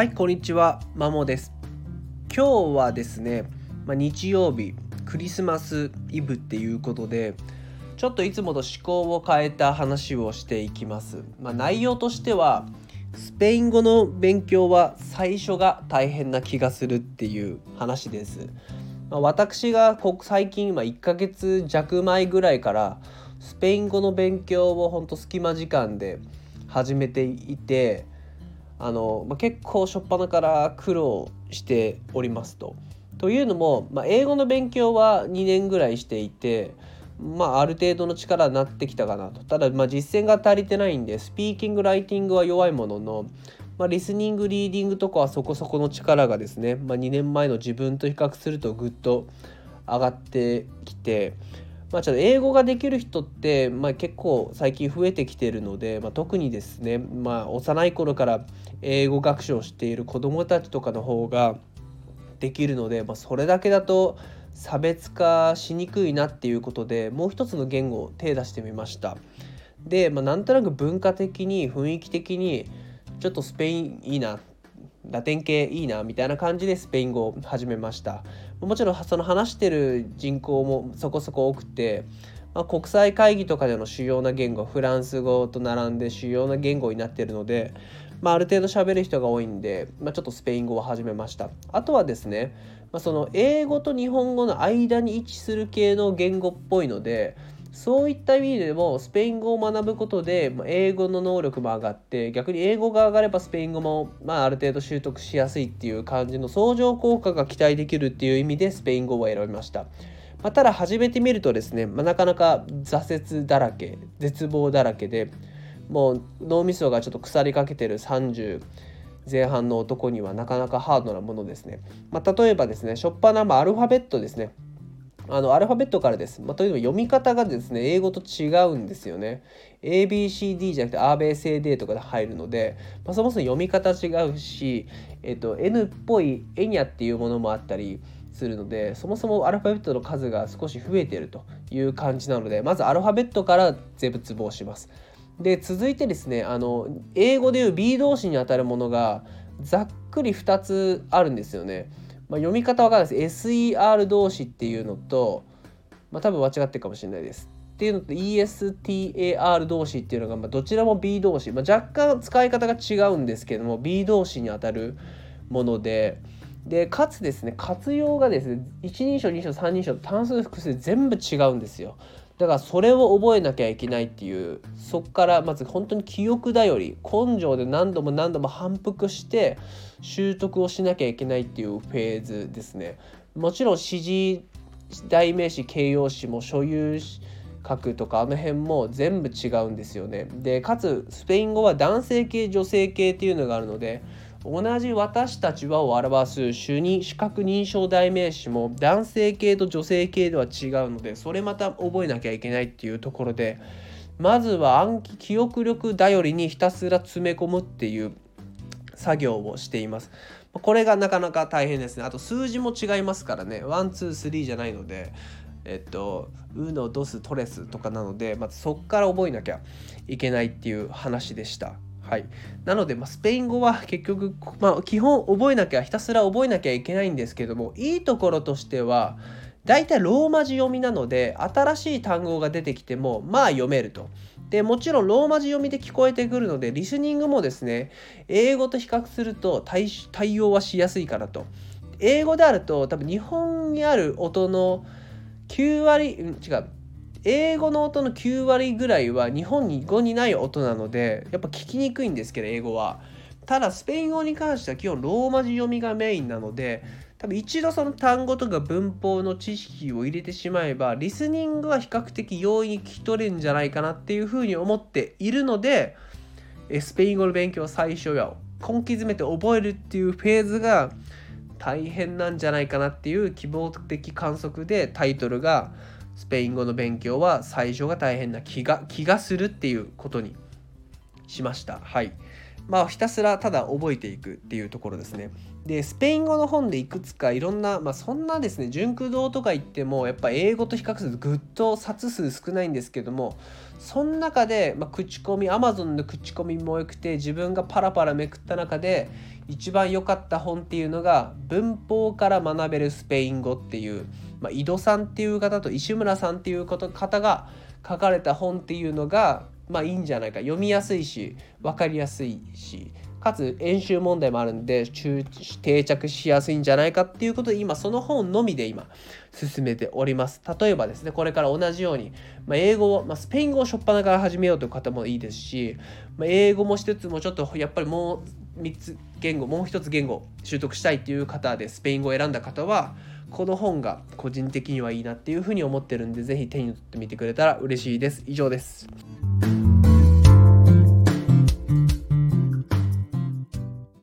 はいこんにちは。マモです。今日はですね、まあ、日曜日クリスマスイブっていうことでちょっといつもと思考を変えた話をしていきます、まあ、内容としてはスペイン語の勉強は最初が大変な気がするっていう話です、まあ、私が最近今1ヶ月弱前ぐらいからスペイン語の勉強をほんと隙間時間で始めていてあの、まあ、結構初っ端から苦労しておりますと。というのも、まあ、英語の勉強は2年ぐらいしていて、まあ、ある程度の力になってきたかなと。ただ、まあ、実践が足りてないんでスピーキングライティングは弱いものの、まあ、リスニングリーディングとかはそこそこの力がですね、まあ、2年前の自分と比較するとぐっと上がってきて。まあ、ちょっと英語ができる人って、まあ、結構最近増えてきてるので、まあ、特にですね、まあ、幼い頃から英語学習をしている子どもたちとかの方ができるので、まあ、それだけだと差別化しにくいなっていうことでもう一つの言語を手出してみました。で、まあ、なんとなく文化的に雰囲気的にちょっとスペインいいなラテン系いいなみたいな感じでスペイン語を始めましたもちろんその話してる人口もそこそこ多くて、まあ、国際会議とかでの主要な言語フランス語と並んで主要な言語になってるので、まあ、ある程度喋る人が多いんで、まあ、ちょっとスペイン語を始めました。あとはですね、まあ、その英語と日本語の間に位置する系の言語っぽいのでそういった意味でもスペイン語を学ぶことで英語の能力も上がって逆に英語が上がればスペイン語もまあある程度習得しやすいっていう感じの相乗効果が期待できるっていう意味でスペイン語を選びました。まあ、ただ始めてみるとですね、まあ、なかなか挫折だらけ絶望だらけでもう脳みそがちょっと腐りかけてる30前半の男にはなかなかハードなものですね。まあ、例えばですね、しょっぱな、アルファベットですね。あのアルファベットからです。まあ、というのも読み方がですね、英語と違うんですよね。ABCD じゃなくて ABCD とかで入るので、まあ、そもそも読み方違うし、えっと、N っぽいエニャっていうものもあったりするので、そもそもアルファベットの数が少し増えているという感じなので、まずアルファベットから絶望します。で、続いてですね、あの、英語でいう B 動詞にあたるものがざっくり2つあるんですよね。まあ、読み方わかんないです SER 動詞っていうのと、まあ、多分間違ってるかもしれないです。っていうのと ESTAR 動詞っていうのが、まあ、どちらも B 動詞、まあ、若干使い方が違うんですけども B 動詞にあたるものででかつですね活用がですね一人称二人称三人称単数複数全部違うんですよ。だからそれを覚えなきゃいけないっていうそこからまず本当に記憶だより根性で何度も何度も反復して習得をしなきゃいけないっていうフェーズですね。もちろん指示代名詞形容詞も所有格とかあの辺も全部違うんですよね。でかつスペイン語は男性系女性系っていうのがあるので同じ私たちはを表す主に視覚認証代名詞も男性系と女性系では違うのでそれまた覚えなきゃいけないっていうところでまずは暗記記憶力頼りにひたすら詰め込むっていう作業をしています。これがなかなか大変ですね。あと数字も違いますからね。 one, two, three じゃないので、えっと、 uno, dos, tres とかなので、まずそこから覚えなきゃいけないっていう話でした。はい、なので、まあ、スペイン語は 結局、まあ、基本覚えなきゃひたすら覚えなきゃいけないんですけどもいいところとしては大体ローマ字読みなので新しい単語が出てきてもまあ読めると。でもちろんローマ字読みで聞こえてくるのでリスニングもですね英語と比較すると対応はしやすいかなと。英語であると多分日本にある音の9割、違う英語の音の9割ぐらいは日本に語にない音なのでやっぱ聞きにくいんですけど英語はただスペイン語に関しては基本ローマ字読みがメインなので多分一度その単語とか文法の知識を入れてしまえばリスニングは比較的容易に聞き取れるんじゃないかなっていうふうに思っているのでスペイン語の勉強最初や根気詰めて覚えるっていうフェーズが大変なんじゃないかなっていう希望的観測でタイトルがスペイン語の勉強は最初が大変な気が気がするっていうことにしました。はい。まあ、ひたすらただ覚えていくっていうところですね。でスペイン語の本でいくつかいろんな、まあ、そんなですね純駆動とか言ってもやっぱ英語と比較するとぐっと冊数少ないんですけどもその中で、まあ、口コミ Amazon の口コミもよくて自分がパラパラめくった中で一番良かった本っていうのが文法から学べるスペイン語っていう、まあ、井戸さんっていう方と石村さんっていう方が書かれた本っていうのがまあいいんじゃないか。読みやすいし分かりやすいし。かつ演習問題もあるんで定着しやすいんじゃないかっていうことで今その本のみで今進めております。例えばですねこれから同じように、まあ、英語を、まあ、スペイン語を初っ端から始めようという方もいいですし、まあ、英語もしつつもちょっとやっぱりもう3つ言語もう1つ言語習得したいっていう方でスペイン語を選んだ方はこの本が個人的にはいいなっていうふうに思ってるんで是非手に取ってみてくれたら嬉しいです。以上です。